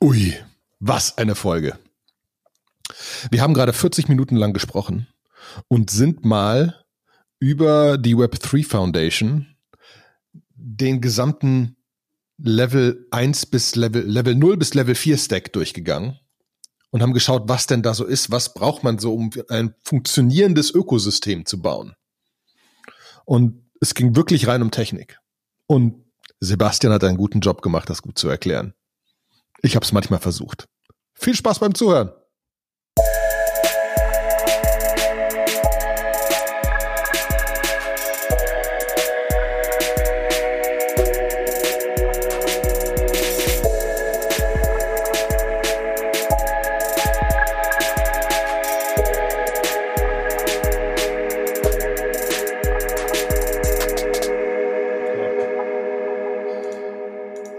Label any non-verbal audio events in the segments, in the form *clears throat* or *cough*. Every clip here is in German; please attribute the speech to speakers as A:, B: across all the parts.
A: Ui, was eine Folge. Wir haben gerade 40 Minuten lang gesprochen und sind mal über die Web3 Foundation den gesamten Level 1 bis Level, Level 0 bis Level 4 Stack durchgegangen und haben geschaut, was denn da so ist, was braucht man so, um ein funktionierendes Ökosystem zu bauen. Und es ging wirklich rein um Technik. Und Sebastian hat einen guten Job gemacht, das gut zu erklären. Ich habe es manchmal versucht. Viel Spaß beim Zuhören.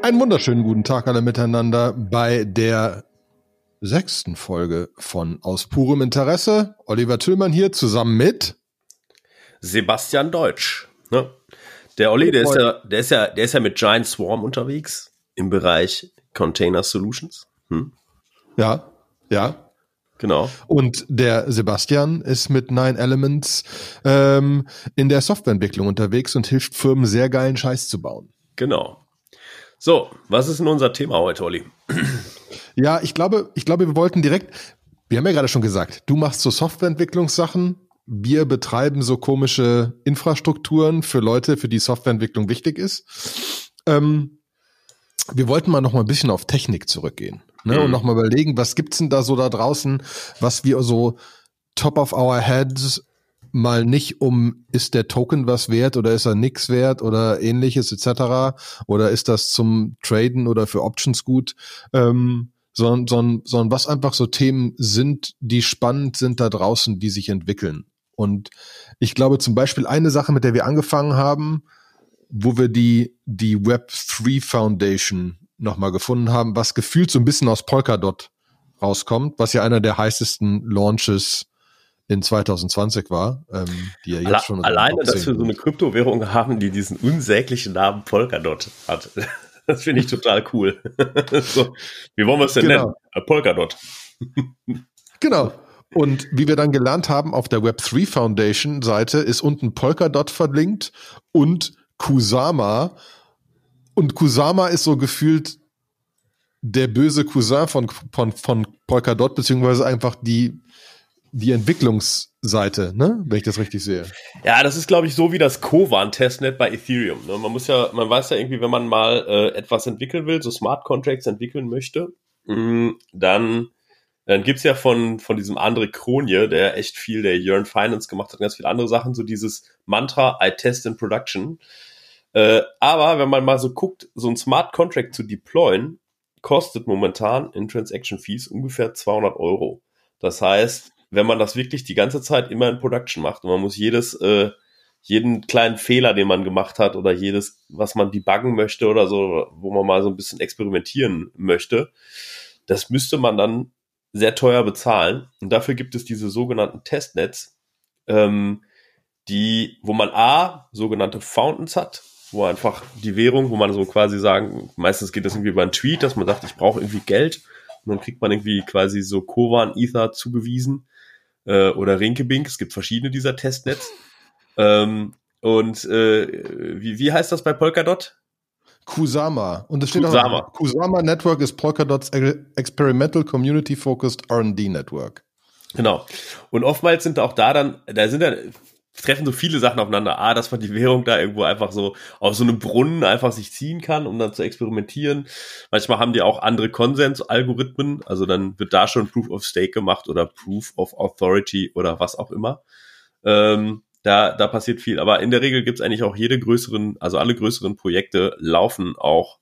A: Einen wunderschönen guten Tag alle miteinander bei der sechsten Folge von Aus purem Interesse. Oliver Tüllmann hier zusammen mit
B: Sebastian Deutsch. Ne? Der Olli, der ist, ja, der, ist ja, der ist ja mit Giant Swarm unterwegs im Bereich Container Solutions. Hm?
A: Ja, ja.
B: Genau.
A: Und der Sebastian ist mit Nine Elements ähm, in der Softwareentwicklung unterwegs und hilft Firmen sehr geilen Scheiß zu bauen.
B: Genau. So, was ist denn unser Thema heute, Olli?
A: Ja, ich glaube, ich glaube, wir wollten direkt, wir haben ja gerade schon gesagt, du machst so Softwareentwicklungssachen, wir betreiben so komische Infrastrukturen für Leute, für die Softwareentwicklung wichtig ist. Ähm, wir wollten mal noch mal ein bisschen auf Technik zurückgehen ne, mhm. und noch mal überlegen, was gibt's denn da so da draußen, was wir so top of our heads mal nicht um, ist der Token was wert oder ist er nix wert oder ähnliches etc. oder ist das zum Traden oder für Options gut, ähm, sondern, sondern, sondern was einfach so Themen sind, die spannend sind da draußen, die sich entwickeln. Und ich glaube zum Beispiel eine Sache, mit der wir angefangen haben, wo wir die, die Web3 Foundation nochmal gefunden haben, was gefühlt so ein bisschen aus Polkadot rauskommt, was ja einer der heißesten Launches in 2020 war, ähm, die ja jetzt
B: Alle,
A: schon
B: alleine, dass wir so eine Kryptowährung haben, die diesen unsäglichen Namen Polkadot hat. *laughs* Das finde ich total cool. *laughs* so, wie wollen wir es denn genau. nennen? Äh, Polkadot.
A: genau. Und wie wir dann gelernt haben, auf der Web3 Foundation Seite ist unten Polkadot verlinkt und Kusama. Und Kusama ist so gefühlt der böse Cousin von, von, von Polkadot, beziehungsweise einfach die, die Entwicklungsseite, ne? Wenn ich das richtig sehe.
B: Ja, das ist, glaube ich, so wie das Kovan-Testnet bei Ethereum. Ne? Man muss ja, man weiß ja irgendwie, wenn man mal äh, etwas entwickeln will, so Smart Contracts entwickeln möchte, mh, mm, dann, dann gibt's ja von, von diesem André Kronje, der echt viel der Yearn Finance gemacht hat, ganz viele andere Sachen, so dieses Mantra, I test in production. Äh, aber wenn man mal so guckt, so ein Smart Contract zu deployen, kostet momentan in Transaction Fees ungefähr 200 Euro. Das heißt, wenn man das wirklich die ganze Zeit immer in Production macht und man muss jedes, äh, jeden kleinen Fehler, den man gemacht hat oder jedes, was man debuggen möchte oder so, wo man mal so ein bisschen experimentieren möchte, das müsste man dann sehr teuer bezahlen. Und dafür gibt es diese sogenannten Testnets, ähm, die, wo man A, sogenannte Fountains hat, wo einfach die Währung, wo man so quasi sagen, meistens geht das irgendwie über einen Tweet, dass man sagt, ich brauche irgendwie Geld und dann kriegt man irgendwie quasi so Kovan Ether zugewiesen äh, oder Rinkebink. Es gibt verschiedene dieser Testnets. *laughs* Ähm, und äh, wie, wie heißt das bei Polkadot?
A: Kusama. Und es steht Kusama. auch, Kusama Network ist Polkadot's Experimental Community Focused R&D Network.
B: Genau. Und oftmals sind auch da dann, da sind ja treffen so viele Sachen aufeinander. A, dass man die Währung da irgendwo einfach so auf so einem Brunnen einfach sich ziehen kann, um dann zu experimentieren. Manchmal haben die auch andere Konsens-Algorithmen, also dann wird da schon Proof of Stake gemacht oder Proof of Authority oder was auch immer. Ähm, da, da passiert viel. Aber in der Regel gibt's eigentlich auch jede größeren, also alle größeren Projekte laufen auch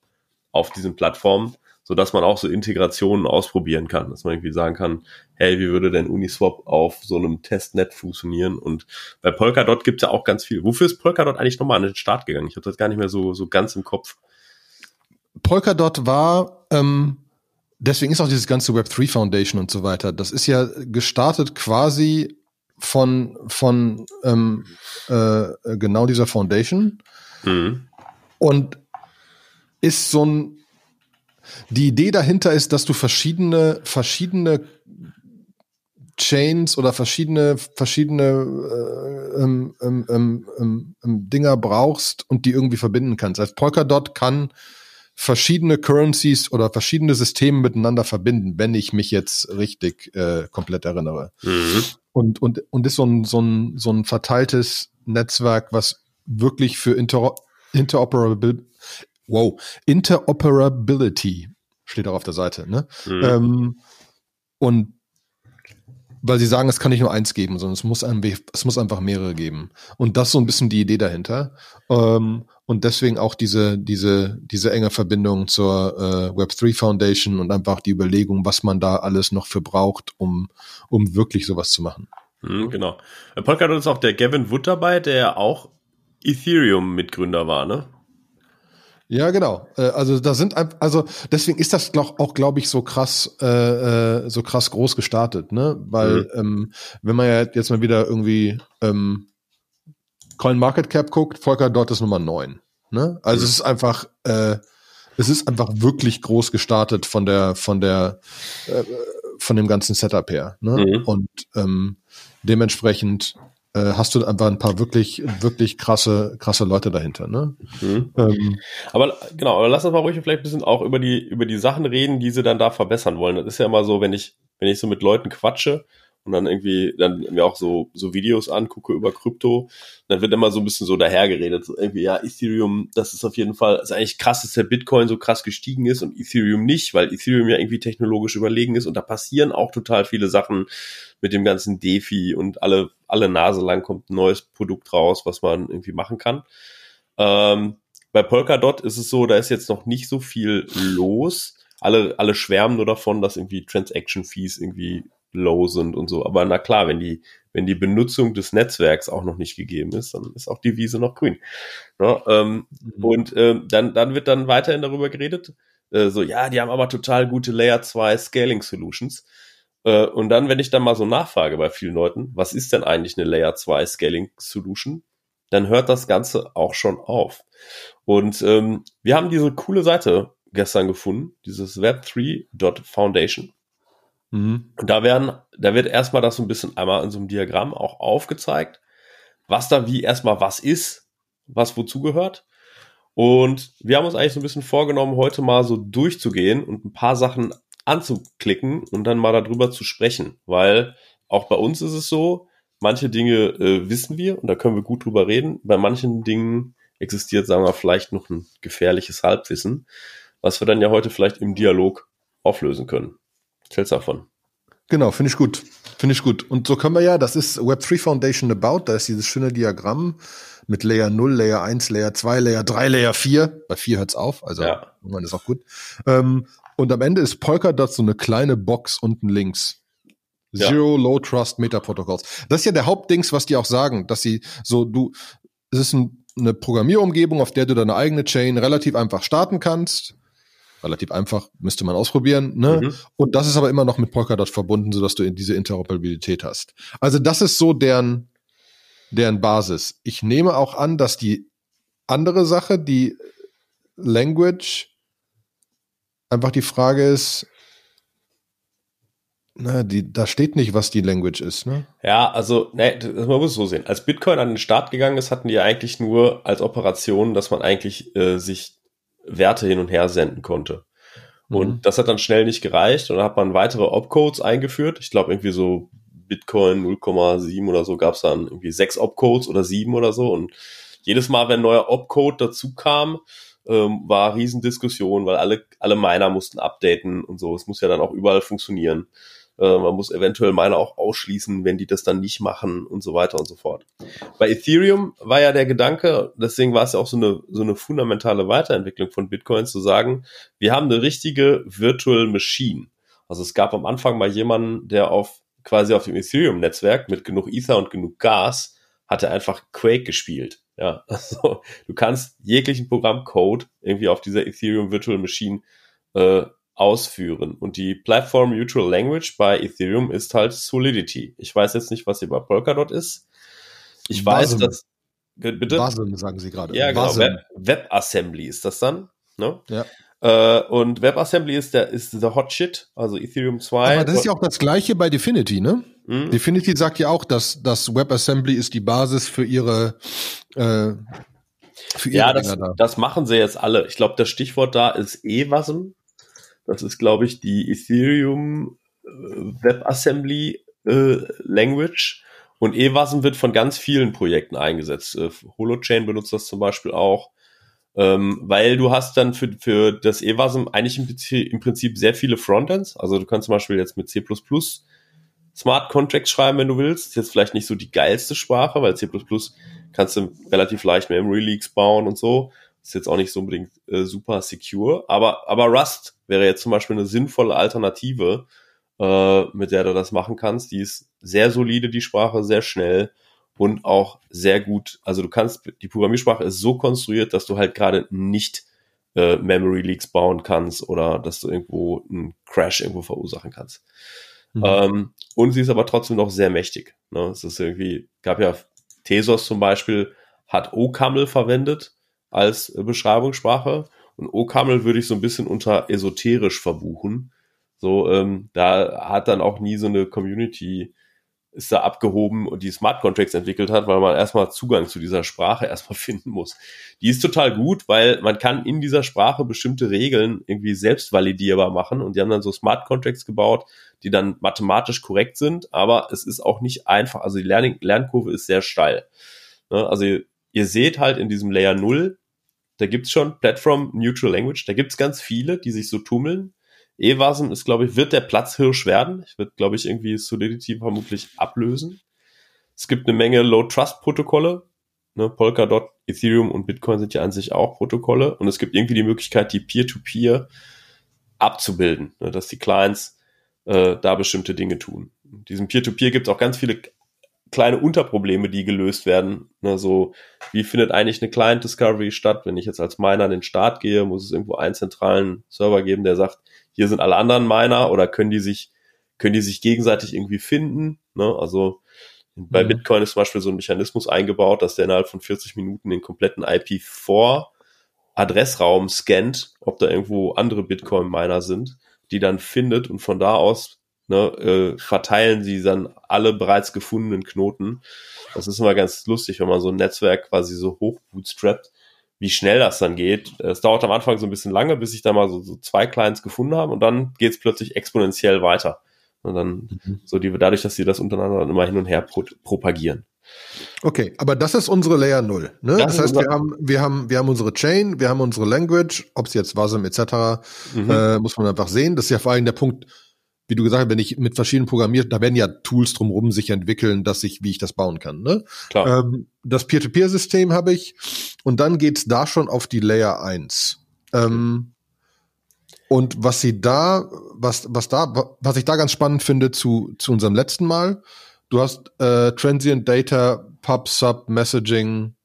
B: auf diesen Plattformen so dass man auch so Integrationen ausprobieren kann, dass man irgendwie sagen kann, hey, wie würde denn Uniswap auf so einem Testnet funktionieren? Und bei Polkadot gibt's ja auch ganz viel. Wofür ist Polkadot eigentlich nochmal an den Start gegangen? Ich habe das gar nicht mehr so, so ganz im Kopf.
A: Polkadot war, ähm, deswegen ist auch dieses ganze Web3 Foundation und so weiter. Das ist ja gestartet quasi von, von ähm, äh, genau dieser Foundation. Mhm. Und ist so ein Die Idee dahinter ist, dass du verschiedene, verschiedene Chains oder verschiedene, verschiedene äh, ähm, ähm, ähm, ähm, ähm Dinger brauchst und die irgendwie verbinden kannst. Also Polkadot kann verschiedene Currencies oder verschiedene Systeme miteinander verbinden, wenn ich mich jetzt richtig äh, komplett erinnere. Mhm. Und, und, und ist so ein, so, ein, so ein verteiltes Netzwerk, was wirklich für Inter Interoperability, wow, Interoperability steht auch auf der Seite, ne? Mhm. Ähm, und weil sie sagen, es kann nicht nur eins geben, sondern es muss, ein, es muss einfach mehrere geben. Und das ist so ein bisschen die Idee dahinter. Ähm, und deswegen auch diese, diese, diese enge Verbindung zur äh, Web3 Foundation und einfach die Überlegung, was man da alles noch für braucht, um, um wirklich sowas zu machen.
B: Mhm, genau. Polkadot ist auch der Gavin Wood dabei, der auch Ethereum-Mitgründer war, ne?
A: Ja, genau. Äh, also da sind also deswegen ist das glaub, auch, glaube ich, so krass, äh, äh, so krass groß gestartet, ne? Weil mhm. ähm, wenn man ja jetzt mal wieder irgendwie ähm, Coin Market Cap guckt, Volker dort ist Nummer neun. Ne? Also mhm. es ist einfach, äh, es ist einfach wirklich groß gestartet von der, von der, äh, von dem ganzen Setup her. Ne? Mhm. Und ähm, dementsprechend hast du einfach ein paar wirklich, wirklich krasse, krasse Leute dahinter. Ne?
B: Mhm. Ähm, aber genau, aber lass uns mal ruhig vielleicht ein bisschen auch über die, über die Sachen reden, die sie dann da verbessern wollen. Das ist ja immer so, wenn ich, wenn ich so mit Leuten quatsche, und dann irgendwie dann mir auch so so Videos angucke über Krypto, dann wird immer so ein bisschen so dahergeredet, so irgendwie ja Ethereum, das ist auf jeden Fall, ist eigentlich krass, dass der Bitcoin so krass gestiegen ist und Ethereum nicht, weil Ethereum ja irgendwie technologisch überlegen ist und da passieren auch total viele Sachen mit dem ganzen DeFi und alle alle Nase lang kommt ein neues Produkt raus, was man irgendwie machen kann. Ähm, bei Polkadot ist es so, da ist jetzt noch nicht so viel los. Alle, alle schwärmen nur davon, dass irgendwie Transaction Fees irgendwie low sind und so. Aber na klar, wenn die, wenn die Benutzung des Netzwerks auch noch nicht gegeben ist, dann ist auch die Wiese noch grün. Ja, ähm, mhm. Und ähm, dann, dann wird dann weiterhin darüber geredet, äh, so, ja, die haben aber total gute Layer 2 Scaling Solutions. Äh, und dann, wenn ich dann mal so nachfrage bei vielen Leuten, was ist denn eigentlich eine Layer 2 Scaling Solution? Dann hört das Ganze auch schon auf. Und ähm, wir haben diese coole Seite gestern gefunden, dieses Web3.Foundation. Mhm. Und da werden, da wird erstmal das so ein bisschen einmal in so einem Diagramm auch aufgezeigt, was da wie erstmal was ist, was wozu gehört. Und wir haben uns eigentlich so ein bisschen vorgenommen, heute mal so durchzugehen und ein paar Sachen anzuklicken und dann mal darüber zu sprechen, weil auch bei uns ist es so, manche Dinge äh, wissen wir und da können wir gut drüber reden. Bei manchen Dingen existiert, sagen wir, vielleicht noch ein gefährliches Halbwissen, was wir dann ja heute vielleicht im Dialog auflösen können. Hältst davon?
A: Genau, finde ich gut. Finde ich gut. Und so können wir ja, das ist Web3 Foundation About, da ist dieses schöne Diagramm mit Layer 0, Layer 1, Layer 2, Layer 3, Layer 4. Bei 4 hört's auf, also ja. man ist auch gut. Ähm, und am Ende ist Polkadot so eine kleine Box unten links. Zero ja. Low Trust Meta Protocols. Das ist ja der Hauptdings, was die auch sagen, dass sie so, du, es ist ein, eine Programmierumgebung, auf der du deine eigene Chain relativ einfach starten kannst relativ einfach, müsste man ausprobieren. Ne? Mhm. Und das ist aber immer noch mit Polkadot verbunden, sodass du diese Interoperabilität hast. Also das ist so deren, deren Basis. Ich nehme auch an, dass die andere Sache, die Language, einfach die Frage ist, na, die, da steht nicht, was die Language ist, ne?
B: Ja, also, ne, man muss es so sehen. Als Bitcoin an den Start gegangen ist, hatten die ja eigentlich nur als Operation, dass man eigentlich äh, sich Werte hin und her senden konnte. Und mhm. das hat dann schnell nicht gereicht und dann hat man weitere Opcodes eingeführt. Ich glaube irgendwie so Bitcoin 0,7 oder so gab es dann irgendwie sechs Opcodes oder sieben oder so. Und jedes Mal, wenn ein neuer Opcode dazu kam, ähm, war Riesendiskussion, weil alle, alle Miner mussten updaten und so. Es muss ja dann auch überall funktionieren. Äh, man muss eventuell Miner auch ausschließen, wenn die das dann nicht machen und so weiter und so fort. Bei Ethereum war ja der Gedanke, deswegen war es ja auch so eine, so eine fundamentale Weiterentwicklung von Bitcoin zu sagen, wir haben eine richtige Virtual Machine. Also es gab am Anfang mal jemanden, der auf quasi auf dem Ethereum-Netzwerk mit genug Ether und genug Gas hatte einfach Quake gespielt. Ja, *laughs* also du kannst jeglichen Programmcode irgendwie auf dieser Ethereum Virtual Machine äh, ausführen. Und die Platform Mutual Language bei Ethereum ist halt Solidity. Ich weiß jetzt nicht, was hier bei Polkadot ist. Ich weiß, dass
A: bitte. Wasm, sagen Sie gerade.
B: Ja, genau. Web, WebAssembly ist das dann. Ne?
A: Ja.
B: Äh, und WebAssembly ist der ist der Hot Shit, also Ethereum 2.
A: Aber das ist ja auch das gleiche bei Definity, ne? Mhm. Definity sagt ja auch, dass das WebAssembly ist die Basis für ihre äh,
B: für ihre ja, das, da. das machen sie jetzt alle. Ich glaube, das Stichwort da ist EWASM. Das ist, glaube ich, die Ethereum äh, WebAssembly äh, Language. Und EWASM wird von ganz vielen Projekten eingesetzt. Äh, Holochain benutzt das zum Beispiel auch. Ähm, weil du hast dann für, für das EWASM eigentlich im, im Prinzip sehr viele Frontends. Also du kannst zum Beispiel jetzt mit C++ Smart Contracts schreiben, wenn du willst. Ist jetzt vielleicht nicht so die geilste Sprache, weil C++ kannst du relativ leicht Memory Leaks bauen und so. Ist jetzt auch nicht so unbedingt äh, super secure. Aber, aber Rust wäre jetzt zum Beispiel eine sinnvolle Alternative, äh, mit der du das machen kannst. Die ist sehr solide, die Sprache, sehr schnell und auch sehr gut. Also du kannst, die Programmiersprache ist so konstruiert, dass du halt gerade nicht äh, Memory Leaks bauen kannst oder dass du irgendwo einen Crash irgendwo verursachen kannst. Mhm. Ähm, und sie ist aber trotzdem noch sehr mächtig. Ne? Es ist irgendwie, gab ja Tesos zum Beispiel, hat OCaml verwendet als äh, Beschreibungssprache. Und OCaml würde ich so ein bisschen unter esoterisch verbuchen. So, ähm, da hat dann auch nie so eine Community ist da abgehoben und die Smart Contracts entwickelt hat, weil man erstmal Zugang zu dieser Sprache *laughs* erstmal finden muss. Die ist total gut, weil man kann in dieser Sprache bestimmte Regeln irgendwie selbst validierbar machen und die haben dann so Smart Contracts gebaut, die dann mathematisch korrekt sind, aber es ist auch nicht einfach, also die Lern Lernkurve ist sehr steil. Ne? Also ihr, seht halt in diesem Layer 0, da gibt's schon Platform Neutral Language, da gibt's ganz viele, die sich so tummeln, Evasen ist, glaube ich, wird der Platzhirsch werden. Ich wird, glaube ich, irgendwie Solidity vermutlich ablösen. Es gibt eine Menge Low-Trust-Protokolle. Ne, Polkadot, Ethereum und Bitcoin sind ja an sich auch Protokolle. Und es gibt irgendwie die Möglichkeit, die Peer-to-Peer -Peer abzubilden, ne, dass die Clients äh, da bestimmte Dinge tun. In diesem Peer-to-Peer gibt es auch ganz viele kleine Unterprobleme, die gelöst werden. Ne, so, wie findet eigentlich eine Client Discovery statt? Wenn ich jetzt als Miner an den Start gehe, muss es irgendwo einen zentralen Server geben, der sagt, hier sind alle anderen Miner oder können die sich, können die sich gegenseitig irgendwie finden? Ne? Also bei mhm. Bitcoin ist zum Beispiel so ein Mechanismus eingebaut, dass der innerhalb von 40 Minuten den kompletten IP4 Adressraum scannt, ob da irgendwo andere Bitcoin-Miner sind, die dann findet und von da aus ne, äh, verteilen sie dann alle bereits gefundenen Knoten. Das ist immer ganz lustig, wenn man so ein Netzwerk quasi so hoch bootstrappt, wie schnell das dann geht. Es dauert am Anfang so ein bisschen lange, bis ich da mal so, so zwei Clients gefunden habe und dann geht es plötzlich exponentiell weiter. Und dann mhm. so die, dadurch, dass sie das untereinander dann immer hin und her pro, propagieren.
A: Okay, aber das ist unsere Layer 0. Ne? Das, das heißt, wir haben, wir, haben, wir haben unsere Chain, wir haben unsere Language, ob es jetzt WASM etc., mhm. äh, muss man einfach sehen. Das ist ja vor allem der Punkt, wie du gesagt hast, wenn ich mit verschiedenen programmiert, da werden ja Tools drumherum sich entwickeln, dass ich, wie ich das bauen kann. Ne? Klar. Ähm, das Peer-to-Peer-System habe ich und dann geht's da schon auf die Layer 1. Ähm, und was sie da, was, was da, was ich da ganz spannend finde zu, zu unserem letzten Mal, du hast äh, Transient Data, Pub, Sub, Messaging,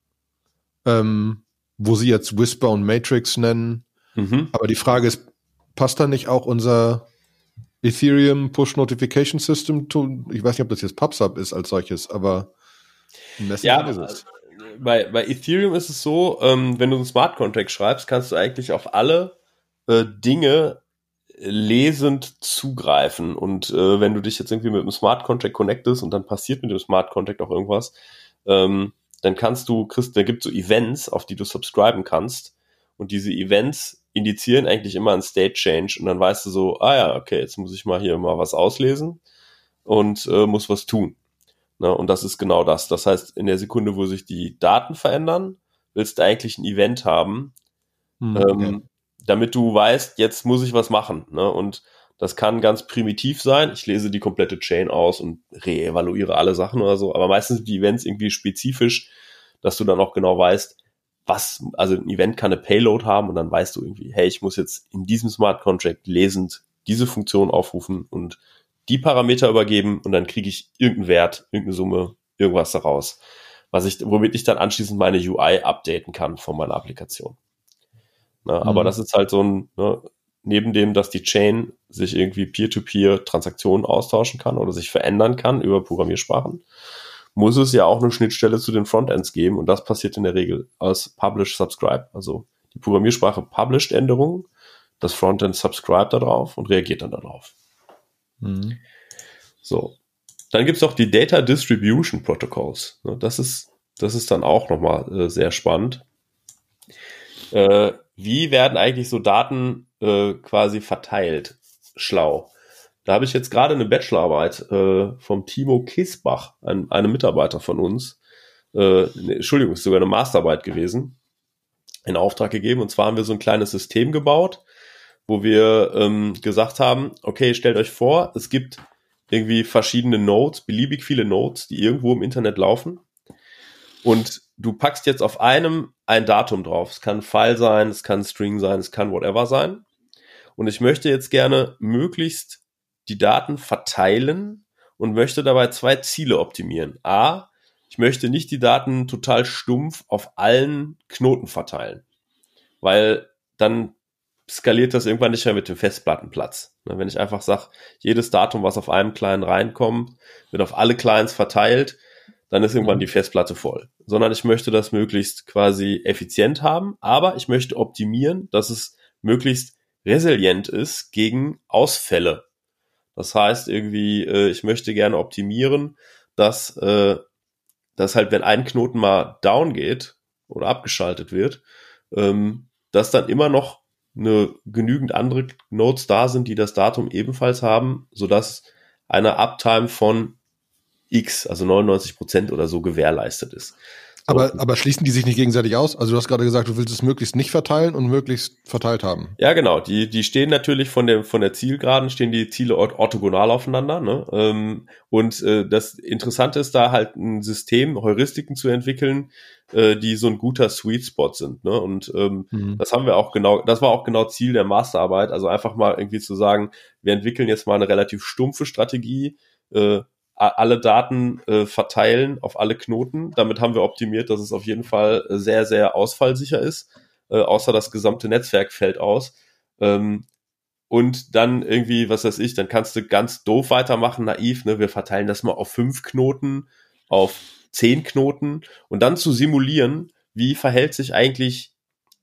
A: ähm, wo sie jetzt Whisper und Matrix nennen. Mhm. Aber die Frage ist, passt da nicht auch unser Ethereum Push Notification System Tool. Ich weiß nicht, ob das jetzt PubSub ist als solches, aber
B: ja, ist es. Bei, bei Ethereum ist es so, ähm, wenn du einen Smart Contract schreibst, kannst du eigentlich auf alle äh, Dinge lesend zugreifen. Und äh, wenn du dich jetzt irgendwie mit einem Smart Contract connectest und dann passiert mit dem Smart Contract auch irgendwas, ähm, dann kannst du, kriegst, da gibt es so Events, auf die du subscriben kannst. Und diese Events indizieren eigentlich immer einen State Change und dann weißt du so, ah ja, okay, jetzt muss ich mal hier mal was auslesen und äh, muss was tun. Ne? Und das ist genau das. Das heißt, in der Sekunde, wo sich die Daten verändern, willst du eigentlich ein Event haben, hm, ähm, okay. damit du weißt, jetzt muss ich was machen. Ne? Und das kann ganz primitiv sein. Ich lese die komplette Chain aus und reevaluiere alle Sachen oder so. Aber meistens sind die Events irgendwie spezifisch, dass du dann auch genau weißt, was, also ein Event kann eine Payload haben und dann weißt du irgendwie, hey, ich muss jetzt in diesem Smart Contract lesend diese Funktion aufrufen und die Parameter übergeben und dann kriege ich irgendeinen Wert, irgendeine Summe, irgendwas daraus, was ich, womit ich dann anschließend meine UI updaten kann von meiner Applikation. Na, mhm. Aber das ist halt so ein, ne, neben dem, dass die Chain sich irgendwie Peer-to-Peer Transaktionen austauschen kann oder sich verändern kann über Programmiersprachen, muss es ja auch eine Schnittstelle zu den Frontends geben und das passiert in der Regel als Publish Subscribe. Also die Programmiersprache published Änderungen, das Frontend subscribe darauf und reagiert dann darauf. Mhm. So. Dann gibt es auch die Data Distribution Protocols. Ne, das ist, das ist dann auch nochmal äh, sehr spannend. Äh, wie werden eigentlich so Daten äh, quasi verteilt? Schlau. Da habe ich jetzt gerade eine Bachelorarbeit äh, vom Timo Kisbach, ein, einem Mitarbeiter von uns. Äh, ne, Entschuldigung, ist sogar eine Masterarbeit gewesen, in Auftrag gegeben. Und zwar haben wir so ein kleines System gebaut, wo wir ähm, gesagt haben, okay, stellt euch vor, es gibt irgendwie verschiedene Nodes, beliebig viele Nodes, die irgendwo im Internet laufen. Und du packst jetzt auf einem ein Datum drauf. Es kann File sein, es kann String sein, es kann whatever sein. Und ich möchte jetzt gerne möglichst die Daten verteilen und möchte dabei zwei Ziele optimieren. A, ich möchte nicht die Daten total stumpf auf allen Knoten verteilen, weil dann skaliert das irgendwann nicht mehr mit dem Festplattenplatz. Ne, wenn ich einfach sage, jedes Datum, was auf einem Client reinkommt, wird auf alle Clients verteilt, dann ist irgendwann die Festplatte voll. Sondern ich möchte das möglichst quasi effizient haben, aber ich möchte optimieren, dass es möglichst resilient ist gegen Ausfälle. Das heißt irgendwie, äh, ich möchte gerne optimieren, dass, äh, dass halt, wenn ein Knoten mal down geht oder abgeschaltet wird, ähm, dass dann immer noch eine genügend andere Nodes da sind, die das Datum ebenfalls haben, sodass eine Uptime von X, also 99 Prozent oder so gewährleistet ist.
A: Aber, aber schließen die sich nicht gegenseitig aus? Also du hast gerade gesagt, du willst es möglichst nicht verteilen und möglichst verteilt haben.
B: Ja, genau. Die, die stehen natürlich von der, von der Zielgeraden, stehen die Ziele orthogonal aufeinander. Ne? Ähm, und äh, das Interessante ist da halt ein System, Heuristiken zu entwickeln, äh, die so ein guter Sweet Spot sind. Ne? Und ähm, mhm. das haben wir auch genau, das war auch genau Ziel der Masterarbeit. Also einfach mal irgendwie zu sagen, wir entwickeln jetzt mal eine relativ stumpfe Strategie, äh, alle Daten äh, verteilen auf alle Knoten. Damit haben wir optimiert, dass es auf jeden Fall sehr, sehr ausfallsicher ist, äh, außer das gesamte Netzwerk fällt aus. Ähm, und dann irgendwie, was weiß ich, dann kannst du ganz doof weitermachen, naiv, ne? Wir verteilen das mal auf fünf Knoten, auf zehn Knoten und dann zu simulieren, wie verhält sich eigentlich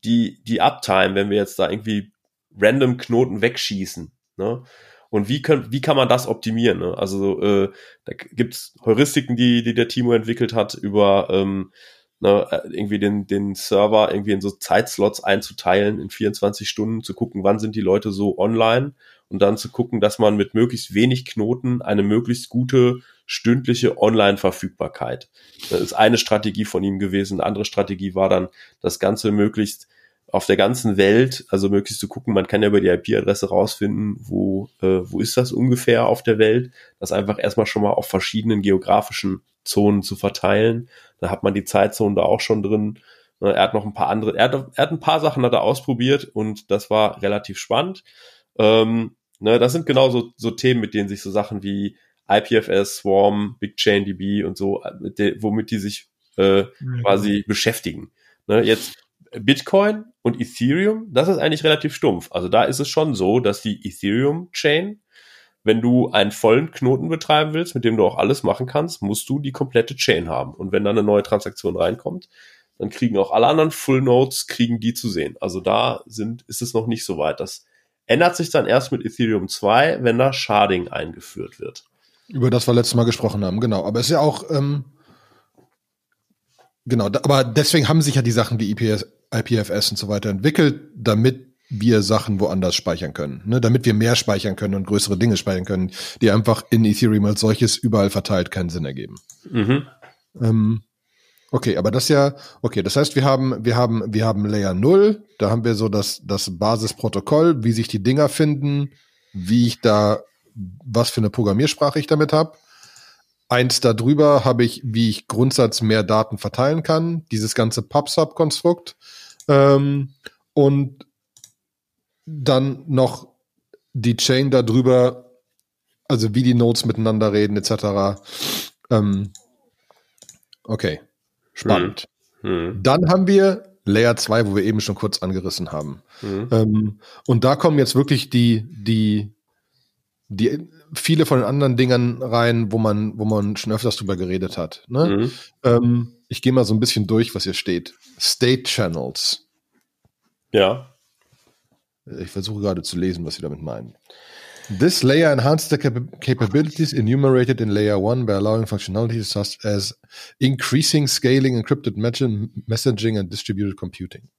B: die, die Uptime, wenn wir jetzt da irgendwie random Knoten wegschießen. Ne? Und wie, können, wie kann man das optimieren? Ne? Also äh, da gibt's Heuristiken, die, die der Timo entwickelt hat, über ähm, ne, äh, irgendwie den, den Server irgendwie in so Zeitslots einzuteilen in 24 Stunden, zu gucken, wann sind die Leute so online und dann zu gucken, dass man mit möglichst wenig Knoten eine möglichst gute stündliche Online-Verfügbarkeit. Das ist eine Strategie von ihm gewesen. Eine andere Strategie war dann, das Ganze möglichst auf der ganzen Welt, also möglichst zu gucken, man kann ja über die IP-Adresse rausfinden, wo, äh, wo ist das ungefähr auf der Welt, das einfach erstmal schon mal auf verschiedenen geografischen Zonen zu verteilen. Da hat man die Zeitzone da auch schon drin. Ne, er hat noch ein paar andere, er hat, er hat ein paar Sachen hat er ausprobiert und das war relativ spannend. Ähm, ne, das sind genau so, so Themen, mit denen sich so Sachen wie IPFS, Swarm, BigChainDB und so, de, womit die sich äh, mhm. quasi beschäftigen. Ne, jetzt Bitcoin und Ethereum, das ist eigentlich relativ stumpf. Also da ist es schon so, dass die Ethereum-Chain, wenn du einen vollen Knoten betreiben willst, mit dem du auch alles machen kannst, musst du die komplette Chain haben. Und wenn dann eine neue Transaktion reinkommt, dann kriegen auch alle anderen Full Nodes, kriegen die zu sehen. Also da sind, ist es noch nicht so weit. Das ändert sich dann erst mit Ethereum 2, wenn da Sharding eingeführt wird.
A: Über das wir letztes Mal gesprochen haben, genau. Aber es ist ja auch, ähm, genau, aber deswegen haben sich ja die Sachen wie IPS, IPFS und so weiter entwickelt, damit wir Sachen woanders speichern können, ne? damit wir mehr speichern können und größere Dinge speichern können, die einfach in Ethereum als solches überall verteilt keinen Sinn ergeben. Mhm. Ähm, okay, aber das ja, okay, das heißt, wir haben, wir haben, wir haben Layer 0, da haben wir so das, das Basisprotokoll, wie sich die Dinger finden, wie ich da, was für eine Programmiersprache ich damit habe. Eins darüber habe ich, wie ich Grundsatz mehr Daten verteilen kann, dieses ganze PubSub-Konstrukt. Ähm, und dann noch die Chain darüber, also wie die Nodes miteinander reden, etc. Ähm, okay, spannend. Hm. Hm. Dann haben wir Layer 2, wo wir eben schon kurz angerissen haben. Hm. Ähm, und da kommen jetzt wirklich die, die, die viele von den anderen Dingern rein, wo man, wo man schon öfters drüber geredet hat. Ne? Mhm. Ähm, ich gehe mal so ein bisschen durch, was hier steht. State Channels.
B: Ja.
A: Ich versuche gerade zu lesen, was sie damit meinen. This layer enhanced the cap capabilities enumerated in layer 1 by allowing functionalities such as increasing scaling, encrypted messaging and distributed computing.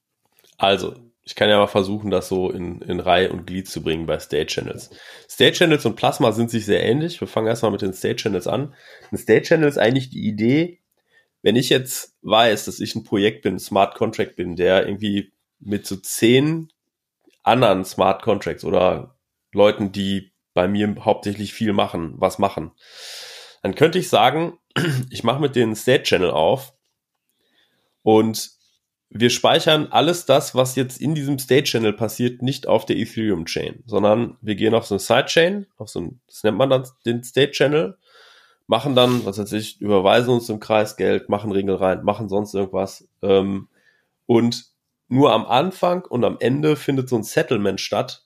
B: Also, ich kann ja mal versuchen, das so in, in Reihe und Glied zu bringen bei State Channels. State Channels und Plasma sind sich sehr ähnlich. Wir fangen erstmal mit den State Channels an. Ein State Channel ist eigentlich die Idee, wenn ich jetzt weiß, dass ich ein Projekt bin, Smart Contract bin, der irgendwie mit so zehn anderen Smart Contracts oder Leuten, die bei mir hauptsächlich viel machen, was machen, dann könnte ich sagen, *clears throat* ich mache mit den State Channel auf und wir speichern alles das, was jetzt in diesem State Channel passiert, nicht auf der Ethereum Chain, sondern wir gehen auf so eine Side Chain, auf so ein, das nennt man dann den State Channel, machen dann, was weiß ich, überweisen uns im Kreis Geld, machen Ringel rein, machen sonst irgendwas. Ähm, und nur am Anfang und am Ende findet so ein Settlement statt,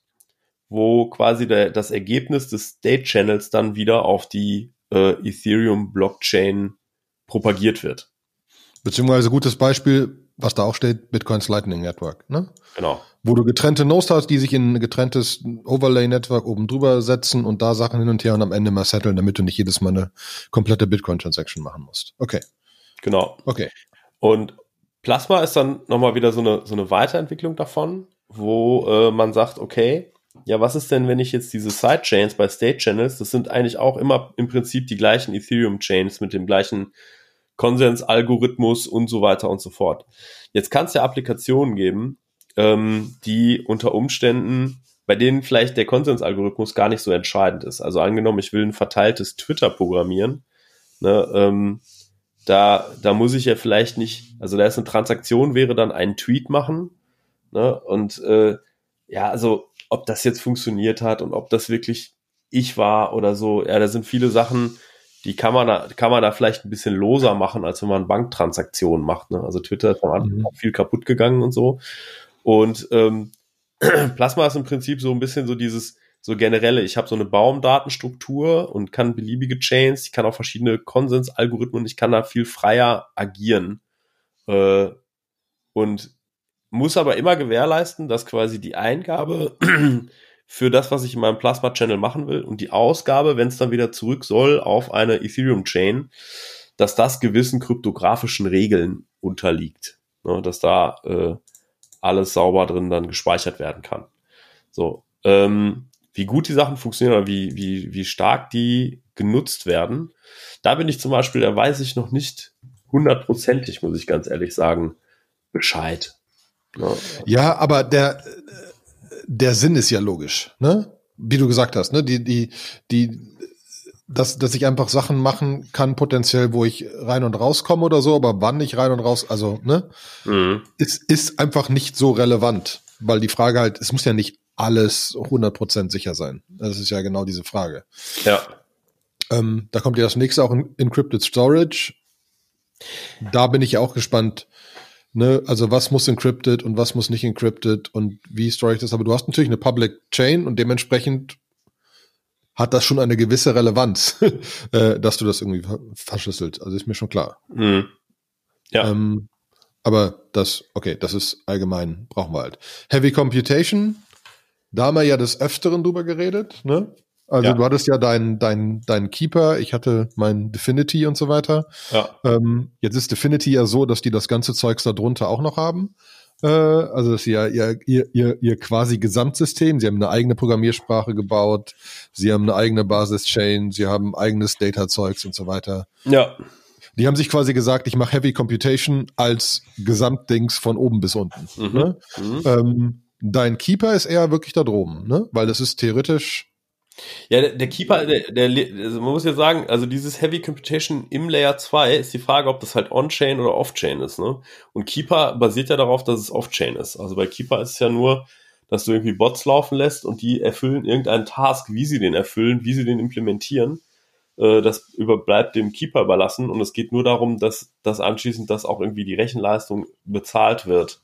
B: wo quasi der, das Ergebnis des State Channels dann wieder auf die äh, Ethereum Blockchain propagiert wird.
A: Beziehungsweise gutes Beispiel, was da auch steht, Bitcoins Lightning Network, ne?
B: Genau.
A: Wo du getrennte Nodes hast, die sich in ein getrenntes Overlay-Network oben drüber setzen und da Sachen hin und her und am Ende mal setteln, damit du nicht jedes Mal eine komplette Bitcoin-Transaction machen musst. Okay.
B: Genau.
A: Okay.
B: Und Plasma ist dann nochmal wieder so eine, so eine Weiterentwicklung davon, wo äh, man sagt, okay, ja, was ist denn, wenn ich jetzt diese Sidechains bei State Channels, das sind eigentlich auch immer im Prinzip die gleichen Ethereum-Chains mit dem gleichen Konsensalgorithmus und so weiter und so fort. Jetzt kann es ja Applikationen geben, ähm, die unter Umständen, bei denen vielleicht der Konsensalgorithmus gar nicht so entscheidend ist. Also angenommen, ich will ein verteiltes Twitter programmieren, ne, ähm, da, da muss ich ja vielleicht nicht, also da ist eine Transaktion, wäre dann ein Tweet machen, ne, und äh, ja, also ob das jetzt funktioniert hat und ob das wirklich ich war oder so, ja, da sind viele Sachen, die kann man da, kann man da vielleicht ein bisschen loser machen, als wenn man Banktransaktionen macht. Ne? Also Twitter ist am Anfang mhm. viel kaputt gegangen und so. Und ähm, *clears throat* Plasma ist im Prinzip so ein bisschen so dieses so generelle, ich habe so eine Baumdatenstruktur und kann beliebige Chains, ich kann auch verschiedene Konsensalgorithmen, ich kann da viel freier agieren. Äh, und muss aber immer gewährleisten, dass quasi die Eingabe für das, was ich in meinem Plasma-Channel machen will und die Ausgabe, wenn es dann wieder zurück soll auf eine Ethereum-Chain, dass das gewissen kryptografischen Regeln unterliegt. Ne, dass da äh, alles sauber drin dann gespeichert werden kann. So, ähm, wie gut die Sachen funktionieren oder wie, wie, wie stark die genutzt werden, da bin ich zum Beispiel, da weiß ich noch nicht hundertprozentig, muss ich ganz ehrlich sagen, Bescheid.
A: Ne? Ja, aber der, der Sinn ist ja logisch, ne? Wie du gesagt hast, ne? Die, die, die, dass, dass ich einfach Sachen machen kann, potenziell, wo ich rein und rauskomme oder so, aber wann ich rein und raus, also, ne? Mhm. Ist, ist einfach nicht so relevant, weil die Frage halt, es muss ja nicht alles 100% sicher sein. Das ist ja genau diese Frage.
B: Ja.
A: Ähm, da kommt ja das nächste auch in Encrypted Storage. Da bin ich ja auch gespannt, Ne, also was muss encrypted und was muss nicht encrypted und wie store ich das? Aber du hast natürlich eine Public Chain und dementsprechend hat das schon eine gewisse Relevanz, *laughs* äh, dass du das irgendwie verschlüsselt. Also ist mir schon klar. Mhm.
B: Ja.
A: Ähm, aber das, okay, das ist allgemein, brauchen wir halt. Heavy Computation, da haben wir ja des Öfteren drüber geredet, ne? Also ja. du hattest ja deinen dein, dein Keeper, ich hatte mein Definity und so weiter.
B: Ja.
A: Ähm, jetzt ist Definity ja so, dass die das ganze Zeugs da drunter auch noch haben. Äh, also das ist ja ihr, ihr, ihr, ihr quasi Gesamtsystem. Sie haben eine eigene Programmiersprache gebaut, sie haben eine eigene Basis-Chain, sie haben eigenes Data-Zeugs und so weiter.
B: Ja.
A: Die haben sich quasi gesagt, ich mache Heavy Computation als Gesamtdings von oben bis unten. Mhm. Ne? Mhm. Ähm, dein Keeper ist eher wirklich da droben, ne? Weil das ist theoretisch
B: ja, der, der Keeper, der, der, also man muss ja sagen, also dieses Heavy Computation im Layer 2 ist die Frage, ob das halt On-Chain oder Off-Chain ist, ne? Und Keeper basiert ja darauf, dass es Off-Chain ist. Also bei Keeper ist es ja nur, dass du irgendwie Bots laufen lässt und die erfüllen irgendeinen Task, wie sie den erfüllen, wie sie den implementieren. Äh, das überbleibt dem Keeper überlassen und es geht nur darum, dass, dass anschließend das auch irgendwie die Rechenleistung bezahlt wird.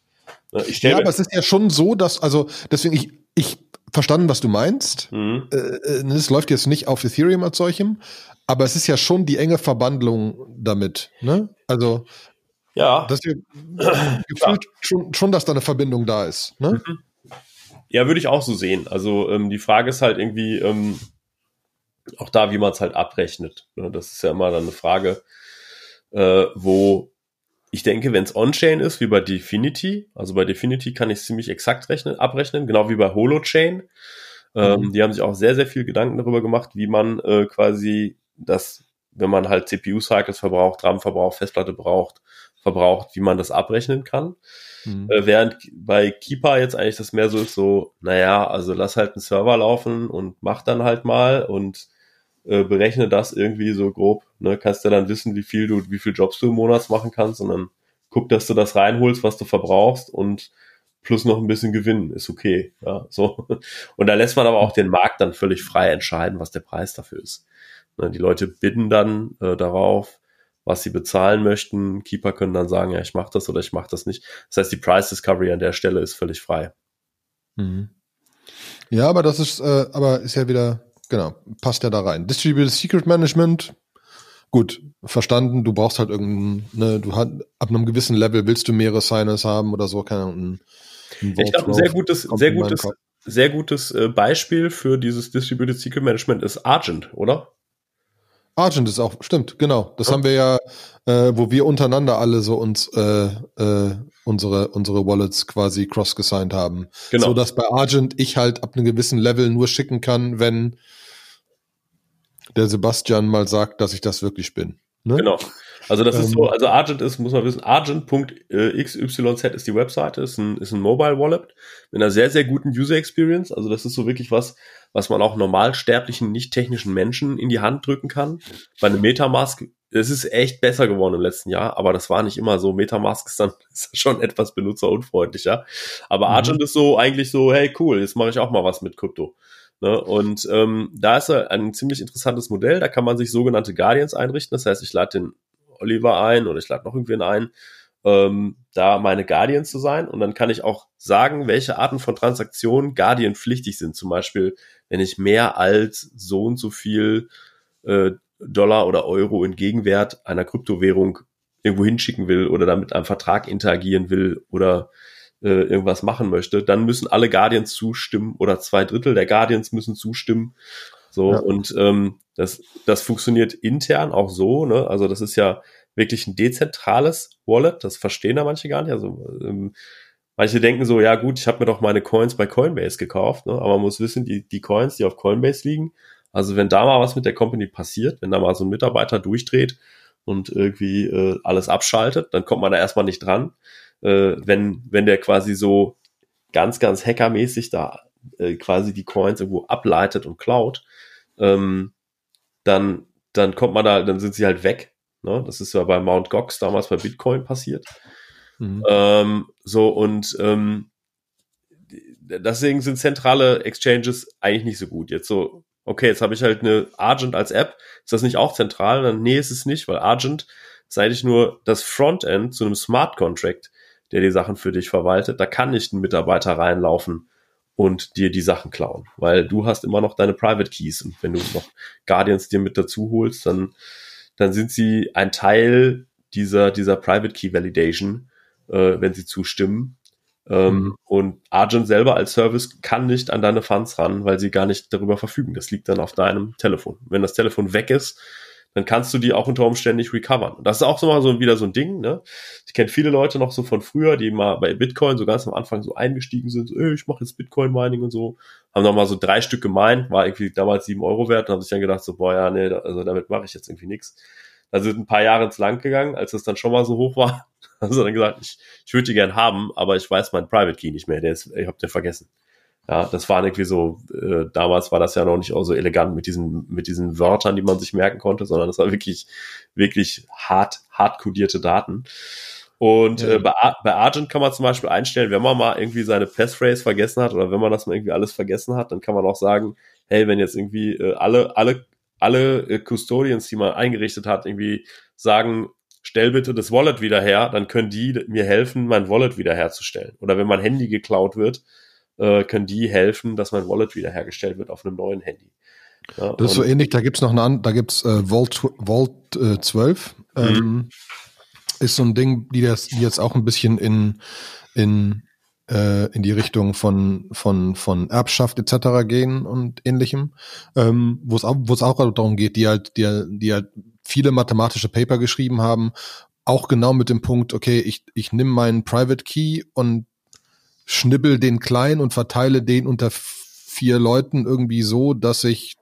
A: Ne? Ich ja, aber es ist ja schon so, dass, also deswegen, ich, ich verstanden, was du meinst. Mhm. Äh, äh, es läuft jetzt nicht auf Ethereum als solchem, aber es ist ja schon die enge Verbandlung damit. Ne? Also,
B: ja.
A: dass wir *clears throat* gefühlt schon, schon, dass da eine Verbindung da ist. Ne?
B: Mhm. Ja, würde ich auch so sehen. Also ähm, die Frage ist halt irgendwie ähm, auch da, wie man es halt abrechnet. Ne? Das ist ja immer dann eine Frage, äh, wo ich denke, wenn es On-Chain ist, wie bei Definity, also bei Definity kann ich ziemlich exakt rechnen, abrechnen, genau wie bei Holochain. Ähm, mhm. Die haben sich auch sehr, sehr viel Gedanken darüber gemacht, wie man äh, quasi das, wenn man halt CPU-Cycles verbraucht, RAM verbraucht, Festplatte braucht, verbraucht, wie man das abrechnen kann. Mhm. Äh, während bei Keeper jetzt eigentlich das mehr so ist, so, naja, also lass halt einen Server laufen und mach dann halt mal und äh, berechne das irgendwie so grob. Ne? Kannst du dann wissen, wie viel du, wie viel Jobs du im Monat machen kannst und dann guck, dass du das reinholst, was du verbrauchst und plus noch ein bisschen Gewinn ist okay. Ja, so. *laughs* Und da lässt man aber auch den Markt dann völlig frei entscheiden, was der Preis dafür ist. Ne? Die Leute bidden dann äh, darauf, was sie bezahlen möchten. Keeper können dann sagen, ja, ich mache das oder ich mache das nicht. Das heißt, die Price Discovery an der Stelle ist völlig frei.
A: Mhm. Ja, aber das ist, äh, aber ist ja wieder Genau, passt ja da rein. Distributed Secret Management, gut, verstanden, du brauchst halt irgendein, ne, du hast, ab einem gewissen Level willst du mehrere Signers haben oder so, keine Ahnung.
B: Ich glaube, ein sehr gutes, sehr gutes, sehr gutes äh, Beispiel für dieses Distributed Secret Management ist Argent, oder?
A: Argent ist auch, stimmt, genau. Das ja. haben wir ja, äh, wo wir untereinander alle so uns äh, äh, unsere, unsere Wallets quasi cross-gesigned haben. Genau. So dass bei Argent ich halt ab einem gewissen Level nur schicken kann, wenn der Sebastian mal sagt, dass ich das wirklich bin.
B: Ne? Genau. Also das ähm, ist so, also Argent ist, muss man wissen, argent.xyz ist die Webseite, ist ein, ist ein Mobile Wallet mit einer sehr, sehr guten User Experience. Also das ist so wirklich was, was man auch normalsterblichen, nicht technischen Menschen in die Hand drücken kann. Bei einem Metamask, es ist echt besser geworden im letzten Jahr, aber das war nicht immer so. Metamask ist dann *laughs* ist schon etwas benutzerunfreundlicher. Aber mhm. Argent ist so eigentlich so, hey cool, jetzt mache ich auch mal was mit Krypto. Ne? Und ähm, da ist ein ziemlich interessantes Modell. Da kann man sich sogenannte Guardians einrichten. Das heißt, ich lade den Oliver ein oder ich lade noch irgendwen ein, ähm, da meine Guardians zu sein. Und dann kann ich auch sagen, welche Arten von Transaktionen Guardian pflichtig sind. Zum Beispiel, wenn ich mehr als so und so viel äh, Dollar oder Euro in Gegenwert einer Kryptowährung irgendwo hinschicken will oder damit einem Vertrag interagieren will oder äh, irgendwas machen möchte, dann müssen alle Guardians zustimmen oder zwei Drittel der Guardians müssen zustimmen. So, ja. und ähm, das, das funktioniert intern auch so, ne? Also das ist ja wirklich ein dezentrales Wallet, das verstehen da manche gar nicht. Also ähm, manche denken so, ja gut, ich habe mir doch meine Coins bei Coinbase gekauft, ne? aber man muss wissen, die, die Coins, die auf Coinbase liegen, also wenn da mal was mit der Company passiert, wenn da mal so ein Mitarbeiter durchdreht und irgendwie äh, alles abschaltet, dann kommt man da erstmal nicht dran äh, wenn, wenn der quasi so ganz, ganz hackermäßig da äh, quasi die Coins irgendwo ableitet und klaut, ähm, dann, dann kommt man da, dann sind sie halt weg. Ne? Das ist ja bei Mount Gox damals bei Bitcoin passiert. Mhm. Ähm, so und ähm, deswegen sind zentrale Exchanges eigentlich nicht so gut. Jetzt so, okay, jetzt habe ich halt eine Argent als App. Ist das nicht auch zentral? Dann, nee, ist es nicht, weil Argent ist eigentlich nur das Frontend zu einem Smart Contract der die Sachen für dich verwaltet. Da kann nicht ein Mitarbeiter reinlaufen und dir die Sachen klauen, weil du hast immer noch deine Private Keys und wenn du noch Guardians dir mit dazu holst, dann, dann sind sie ein Teil dieser, dieser Private Key Validation, äh, wenn sie zustimmen. Ähm, mhm. Und Argent selber als Service kann nicht an deine Funds ran, weil sie gar nicht darüber verfügen. Das liegt dann auf deinem Telefon. Wenn das Telefon weg ist, dann kannst du die auch unter Umständen nicht recovern. Und das ist auch so mal so wieder so ein Ding, ne? Ich kenne viele Leute noch so von früher, die mal bei Bitcoin so ganz am Anfang so eingestiegen sind, so, ich mache jetzt Bitcoin-Mining und so, haben noch mal so drei Stück gemeint, war irgendwie damals sieben Euro wert und haben sich dann gedacht, so, boah, ja, nee, also damit mache ich jetzt irgendwie nichts. Da sind ein paar Jahre ins Land gegangen, als es dann schon mal so hoch war. *laughs* Also dann gesagt, ich, ich würde die gern haben, aber ich weiß meinen Private Key nicht mehr, der ist, ich habe den vergessen. Ja, das war irgendwie so, äh, damals war das ja noch nicht auch so elegant mit diesen, mit diesen Wörtern, die man sich merken konnte, sondern das war wirklich, wirklich hart, hart kodierte Daten. Und ja. äh, bei, bei Argent kann man zum Beispiel einstellen, wenn man mal irgendwie seine Passphrase vergessen hat oder wenn man das mal irgendwie alles vergessen hat, dann kann man auch sagen, hey, wenn jetzt irgendwie äh, alle, alle, alle äh, Custodians, die man eingerichtet hat, irgendwie sagen, stell bitte das Wallet wieder her, dann können die mir helfen, mein Wallet wiederherzustellen. Oder wenn mein Handy geklaut wird, äh, können die helfen, dass mein Wallet wiederhergestellt wird auf einem neuen Handy.
A: Ja, das ist so ähnlich, da gibt's noch eine, da gibt's äh, Vault, Vault äh, 12. Mhm. Ähm, ist so ein Ding, die, das, die jetzt auch ein bisschen in, in äh, in die Richtung von von von Erbschaft etc. gehen und ähnlichem, ähm, wo es auch wo es auch darum geht, die halt die, die halt viele mathematische Paper geschrieben haben, auch genau mit dem Punkt, okay, ich ich nehme meinen Private Key und schnibbel den klein und verteile den unter vier Leuten irgendwie so, dass ich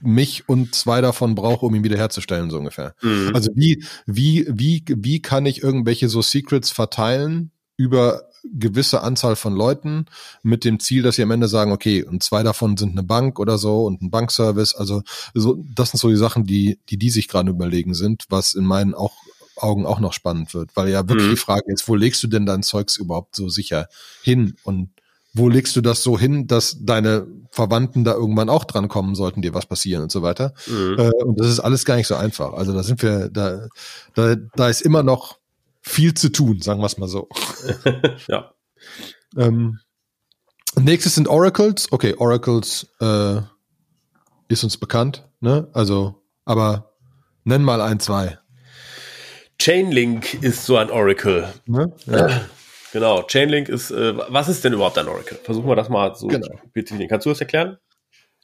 A: mich und zwei davon brauche, um ihn wiederherzustellen, so ungefähr. Mhm. Also wie, wie, wie, wie kann ich irgendwelche so Secrets verteilen über gewisse Anzahl von Leuten mit dem Ziel, dass sie am Ende sagen, okay, und zwei davon sind eine Bank oder so und ein Bankservice. Also so, das sind so die Sachen, die, die die sich gerade überlegen sind, was in meinen auch Augen auch noch spannend wird, weil ja wirklich mhm. die Frage ist, wo legst du denn dein Zeugs überhaupt so sicher hin und wo legst du das so hin, dass deine Verwandten da irgendwann auch dran kommen sollten, dir was passieren und so weiter. Mhm. Äh, und das ist alles gar nicht so einfach. Also da sind wir, da, da, da ist immer noch viel zu tun, sagen wir es mal so. *laughs*
B: ja.
A: Ähm, nächstes sind Oracles. Okay, Oracles äh, ist uns bekannt, ne? Also, aber nenn mal ein, zwei.
B: Chainlink ist so ein Oracle. Ne? Ja. *clears throat* Genau, Chainlink ist, äh, was ist denn überhaupt ein Oracle? Versuchen wir das mal so. Genau. Kannst du das erklären?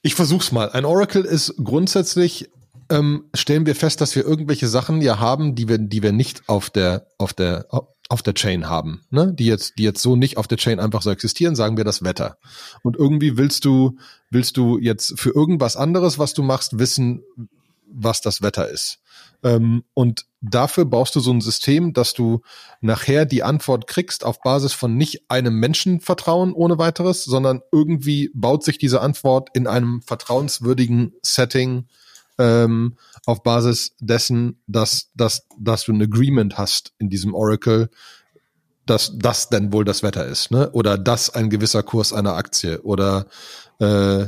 A: Ich versuch's mal. Ein Oracle ist grundsätzlich, ähm, stellen wir fest, dass wir irgendwelche Sachen ja haben, die wir, die wir nicht auf der, auf der, auf der Chain haben, ne? Die jetzt, die jetzt so nicht auf der Chain einfach so existieren, sagen wir das Wetter. Und irgendwie willst du, willst du jetzt für irgendwas anderes, was du machst, wissen, was das Wetter ist. Ähm, und dafür baust du so ein System, dass du nachher die Antwort kriegst auf Basis von nicht einem Menschenvertrauen ohne weiteres, sondern irgendwie baut sich diese Antwort in einem vertrauenswürdigen Setting ähm, auf Basis dessen, dass, dass, dass du ein Agreement hast in diesem Oracle, dass das denn wohl das Wetter ist, ne? Oder dass ein gewisser Kurs einer Aktie oder äh,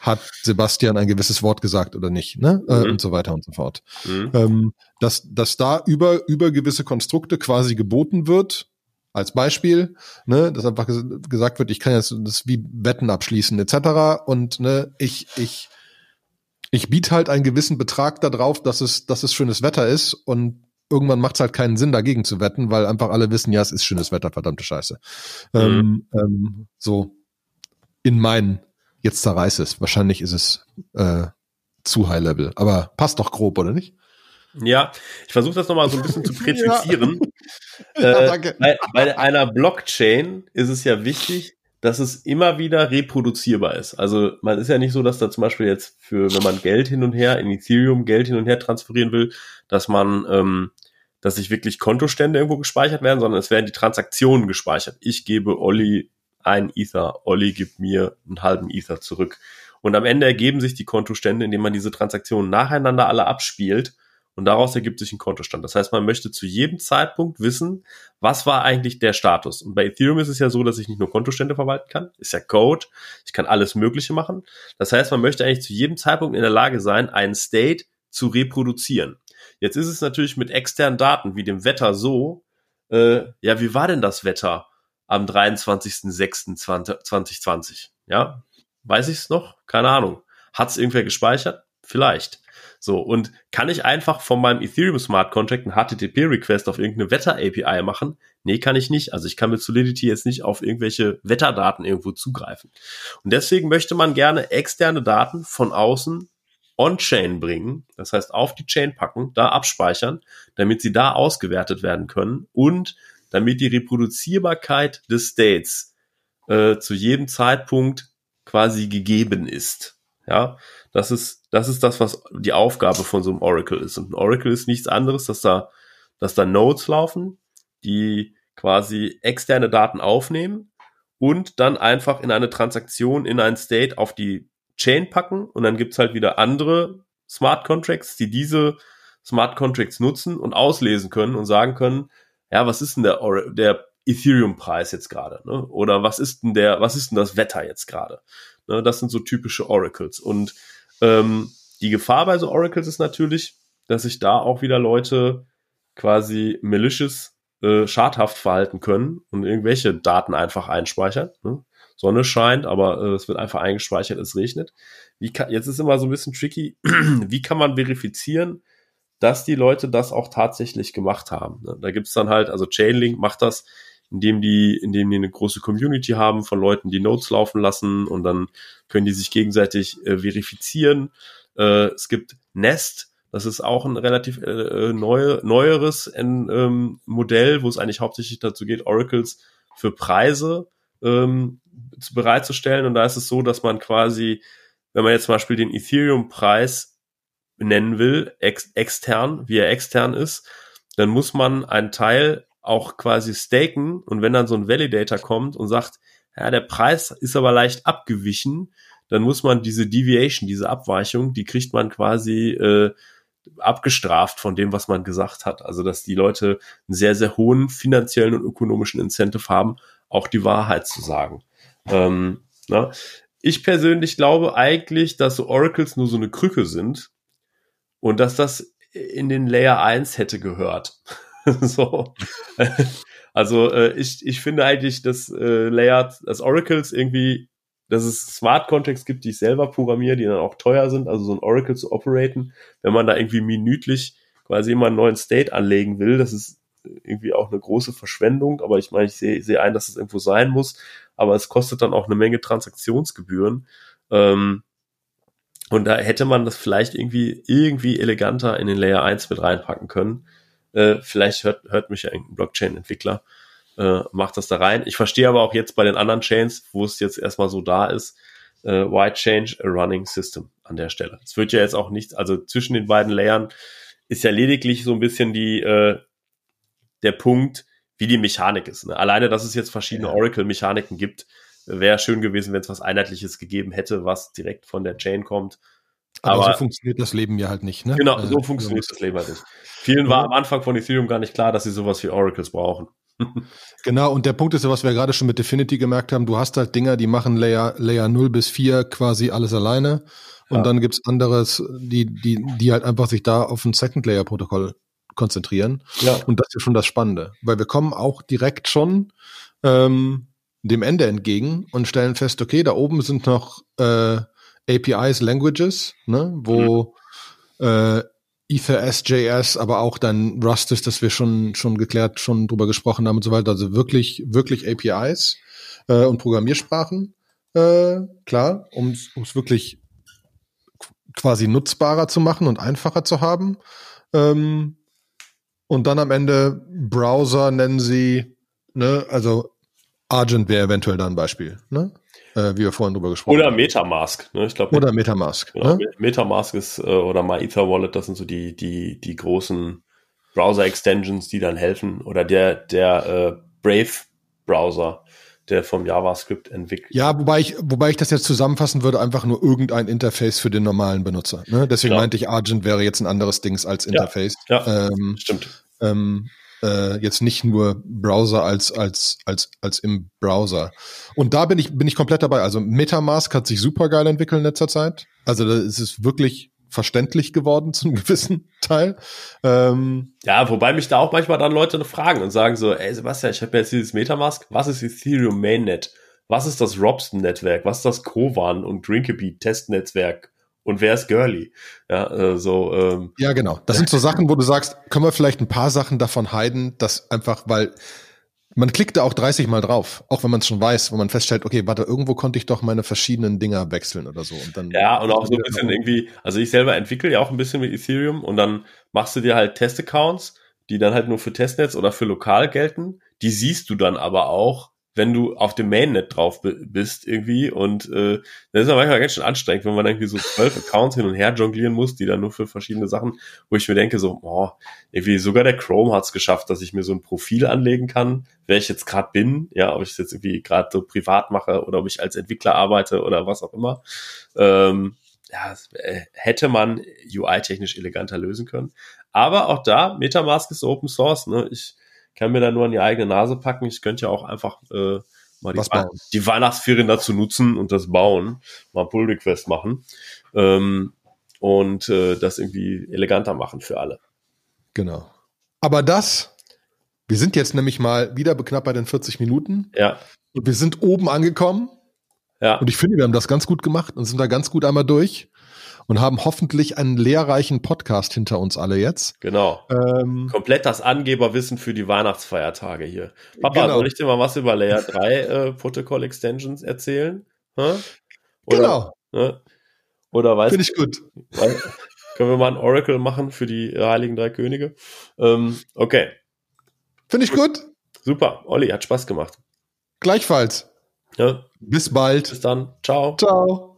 A: hat Sebastian ein gewisses Wort gesagt oder nicht, ne? Äh, mhm. und so weiter und so fort. Mhm. Ähm, dass, dass da über, über gewisse Konstrukte quasi geboten wird, als Beispiel, ne, dass einfach ges gesagt wird, ich kann jetzt das wie Wetten abschließen, etc. Und ne, ich, ich, ich biete halt einen gewissen Betrag darauf, dass es, dass es schönes Wetter ist und irgendwann macht es halt keinen Sinn, dagegen zu wetten, weil einfach alle wissen, ja, es ist schönes Wetter, verdammte Scheiße. Mhm. Ähm, ähm, so in meinen jetzt zerreiß es. Wahrscheinlich ist es äh, zu High Level, aber passt doch grob, oder nicht?
B: Ja, ich versuche das nochmal so ein bisschen zu *laughs* präzisieren. ja. *laughs* äh. Bei, bei einer Blockchain ist es ja wichtig, dass es immer wieder reproduzierbar ist. Also man ist ja nicht so, dass da zum Beispiel jetzt für, wenn man Geld hin und her in Ethereum Geld hin und her transferieren will, dass man, ähm, dass sich wirklich Kontostände irgendwo gespeichert werden, sondern es werden die Transaktionen gespeichert. Ich gebe Olli ein Ether, Olli gibt mir einen halben Ether zurück. Und am Ende ergeben sich die Kontostände, indem man diese Transaktionen nacheinander alle abspielt und daraus ergibt sich ein Kontostand. Das heißt, man möchte zu jedem Zeitpunkt wissen, was war eigentlich der Status. Und bei Ethereum ist es ja so, dass ich nicht nur Kontostände verwalten kann, ist ja Code, ich kann alles Mögliche machen. Das heißt, man möchte eigentlich zu jedem Zeitpunkt in der Lage sein, einen State zu reproduzieren. Jetzt ist es natürlich mit externen Daten wie dem Wetter so, äh, ja, wie war denn das Wetter? am 23.06.2020. Ja, weiß ich es noch? Keine Ahnung. Hat es irgendwer gespeichert? Vielleicht. So, und kann ich einfach von meinem Ethereum Smart Contract einen HTTP-Request auf irgendeine Wetter-API machen? Nee, kann ich nicht. Also ich kann mit Solidity jetzt nicht auf irgendwelche Wetterdaten irgendwo zugreifen. Und deswegen möchte man gerne externe Daten von außen on-chain bringen, das heißt auf die Chain packen, da abspeichern, damit sie da ausgewertet werden können und damit die Reproduzierbarkeit des States äh, zu jedem Zeitpunkt quasi gegeben ist. Ja, das ist, das ist das, was die Aufgabe von so einem Oracle ist. Und ein Oracle ist nichts anderes, dass da, dass da Nodes laufen, die quasi externe Daten aufnehmen und dann einfach in eine Transaktion, in ein State auf die Chain packen und dann gibt's halt wieder andere Smart Contracts, die diese Smart Contracts nutzen und auslesen können und sagen können, ja, was ist denn der, der Ethereum-Preis jetzt gerade? Ne? Oder was ist denn der, was ist denn das Wetter jetzt gerade? Ne? Das sind so typische Oracles. Und ähm, die Gefahr bei so Oracles ist natürlich, dass sich da auch wieder Leute quasi malicious äh, schadhaft verhalten können und irgendwelche Daten einfach einspeichern. Ne? Sonne scheint, aber äh, es wird einfach eingespeichert, es regnet. Wie kann, jetzt ist immer so ein bisschen tricky, *clears throat* wie kann man verifizieren, dass die Leute das auch tatsächlich gemacht haben. Ne? Da gibt's dann halt, also Chainlink macht das, indem die, indem die eine große Community haben von Leuten, die Nodes laufen lassen und dann können die sich gegenseitig äh, verifizieren. Äh, es gibt Nest, das ist auch ein relativ äh, äh neu, neueres ähm, Modell, wo es eigentlich hauptsächlich dazu geht, Oracles für Preise ähm, bereitzustellen. Und da ist es so, dass man quasi, wenn man jetzt zum Beispiel den Ethereum-Preis nennen will, ex extern, wie er extern ist, dann muss man einen Teil auch quasi staken und wenn dann so ein Validator kommt und sagt, ja, der Preis ist aber leicht abgewichen, dann muss man diese Deviation, diese Abweichung, die kriegt man quasi äh, abgestraft von dem, was man gesagt hat. Also dass die Leute einen sehr, sehr hohen finanziellen und ökonomischen Incentive haben, auch die Wahrheit zu sagen. Ähm, na? Ich persönlich glaube eigentlich, dass so Oracles nur so eine Krücke sind und dass das in den Layer 1 hätte gehört. *laughs* so. Also äh, ich, ich finde eigentlich, dass äh, Layer, dass Oracles irgendwie, dass es Smart Contracts gibt, die ich selber programmiere, die dann auch teuer sind, also so ein Oracle zu operaten, wenn man da irgendwie minütlich quasi immer einen neuen State anlegen will, das ist irgendwie auch eine große Verschwendung, aber ich meine, ich sehe seh ein, dass es irgendwo sein muss, aber es kostet dann auch eine Menge Transaktionsgebühren. Ähm, und da hätte man das vielleicht irgendwie, irgendwie eleganter in den Layer 1 mit reinpacken können. Äh, vielleicht hört, hört mich ja irgendein Blockchain-Entwickler, äh, macht das da rein. Ich verstehe aber auch jetzt bei den anderen Chains, wo es jetzt erstmal so da ist, äh, why change a running system an der Stelle. Es wird ja jetzt auch nichts, also zwischen den beiden Layern ist ja lediglich so ein bisschen die, äh, der Punkt, wie die Mechanik ist. Ne? Alleine, dass es jetzt verschiedene. Oracle-Mechaniken gibt, wäre schön gewesen, wenn es was Einheitliches gegeben hätte, was direkt von der Chain kommt.
A: Aber, Aber so funktioniert das Leben ja halt nicht, ne?
B: Genau, so äh, funktioniert das Leben halt nicht. Vielen war am Anfang von Ethereum gar nicht klar, dass sie sowas wie Oracles brauchen. *laughs*
A: genau, und der Punkt ist ja, was wir gerade schon mit Definity gemerkt haben, du hast halt Dinger, die machen Layer, Layer 0 bis 4 quasi alles alleine. Und ja. dann gibt's anderes, die, die, die halt einfach sich da auf ein Second Layer Protokoll konzentrieren. Ja. Und das ist schon das Spannende, weil wir kommen auch direkt schon ähm, dem Ende entgegen und stellen fest, okay, da oben sind noch äh, APIs, Languages, ne, wo mhm. äh, Ether SJS, aber auch dann Rust ist, das wir schon, schon geklärt, schon drüber gesprochen haben und so weiter. Also wirklich, wirklich APIs äh, und Programmiersprachen, äh, klar, um es wirklich quasi nutzbarer zu machen und einfacher zu haben. Ähm, und dann am Ende Browser nennen sie, ne, also Argent wäre eventuell da ein Beispiel, ne? Äh, wie wir vorhin drüber gesprochen
B: oder haben. Oder Metamask, ne? Ich glaube.
A: Oder Metamask.
B: Genau, ne? Metamask ist, äh, oder MyEther Wallet, das sind so die, die, die großen Browser-Extensions, die dann helfen. Oder der, der äh, Brave-Browser, der vom JavaScript entwickelt.
A: Ja, wobei ich, wobei ich das jetzt zusammenfassen würde, einfach nur irgendein Interface für den normalen Benutzer. Ne? Deswegen ja. meinte ich, Argent wäre jetzt ein anderes Dings als Interface.
B: Ja, ja ähm, stimmt.
A: Ähm, äh, jetzt nicht nur Browser als als als als im Browser. Und da bin ich bin ich komplett dabei. Also MetaMask hat sich super geil entwickelt in letzter Zeit. Also da ist es wirklich verständlich geworden zum *laughs* gewissen Teil. Ähm,
B: ja, wobei mich da auch manchmal dann Leute fragen und sagen so, ey Sebastian, ich habe jetzt dieses MetaMask, was ist Ethereum Mainnet? Was ist das Robson-Netzwerk? Was ist das Kovan und Drinkabit-Testnetzwerk? Und wer ist Girly? Ja, äh, so, ähm,
A: ja, genau. Das sind so Sachen, wo du sagst, können wir vielleicht ein paar Sachen davon heiden, dass einfach, weil man klickt da auch 30 Mal drauf, auch wenn man es schon weiß, wo man feststellt, okay, warte, irgendwo konnte ich doch meine verschiedenen Dinger wechseln oder so. Und dann
B: ja, und auch so ein bisschen irgendwie, also ich selber entwickle ja auch ein bisschen mit Ethereum und dann machst du dir halt Testaccounts, die dann halt nur für Testnetz oder für lokal gelten. Die siehst du dann aber auch wenn du auf dem Mainnet drauf bist irgendwie und äh, das ist ja manchmal ganz schön anstrengend, wenn man irgendwie so zwölf Accounts hin und her jonglieren muss, die dann nur für verschiedene Sachen, wo ich mir denke so, oh, irgendwie sogar der Chrome hat es geschafft, dass ich mir so ein Profil anlegen kann, wer ich jetzt gerade bin, ja, ob ich es jetzt irgendwie gerade so privat mache oder ob ich als Entwickler arbeite oder was auch immer. Ähm, ja, äh, hätte man UI-technisch eleganter lösen können. Aber auch da, Metamask ist Open Source, ne? Ich kann mir da nur an die eigene Nase packen. Ich könnte ja auch einfach äh, mal die, We die, Weihnachtsferien dazu nutzen und das bauen, mal Pull Request machen ähm, und äh, das irgendwie eleganter machen für alle.
A: Genau. Aber das, wir sind jetzt nämlich mal wieder knapp bei den 40 Minuten.
B: Ja.
A: Und wir sind oben angekommen.
B: Ja.
A: Und ich finde, wir haben das ganz gut gemacht und sind da ganz gut einmal durch. Und haben hoffentlich einen lehrreichen Podcast hinter uns alle jetzt.
B: Genau.
A: Ähm,
B: Komplett das Angeberwissen für die Weihnachtsfeiertage hier. Papa,
A: Genau.
B: soll ich dir mal was über Layer 3 äh, Protocol Extensions erzählen? Oder,
A: genau,
B: ne? Oder weißt
A: finde ich gut.
B: Weil- Können wir mal ein Oracle machen für die äh, Heiligen Drei Könige? Ähm, okay,
A: Finde ich gut.
B: super. Olli, hat Spaß gemacht.
A: Gleichfalls.
B: Ja,
A: Bis bald.
B: bis dann. Ciao.
A: Ciao.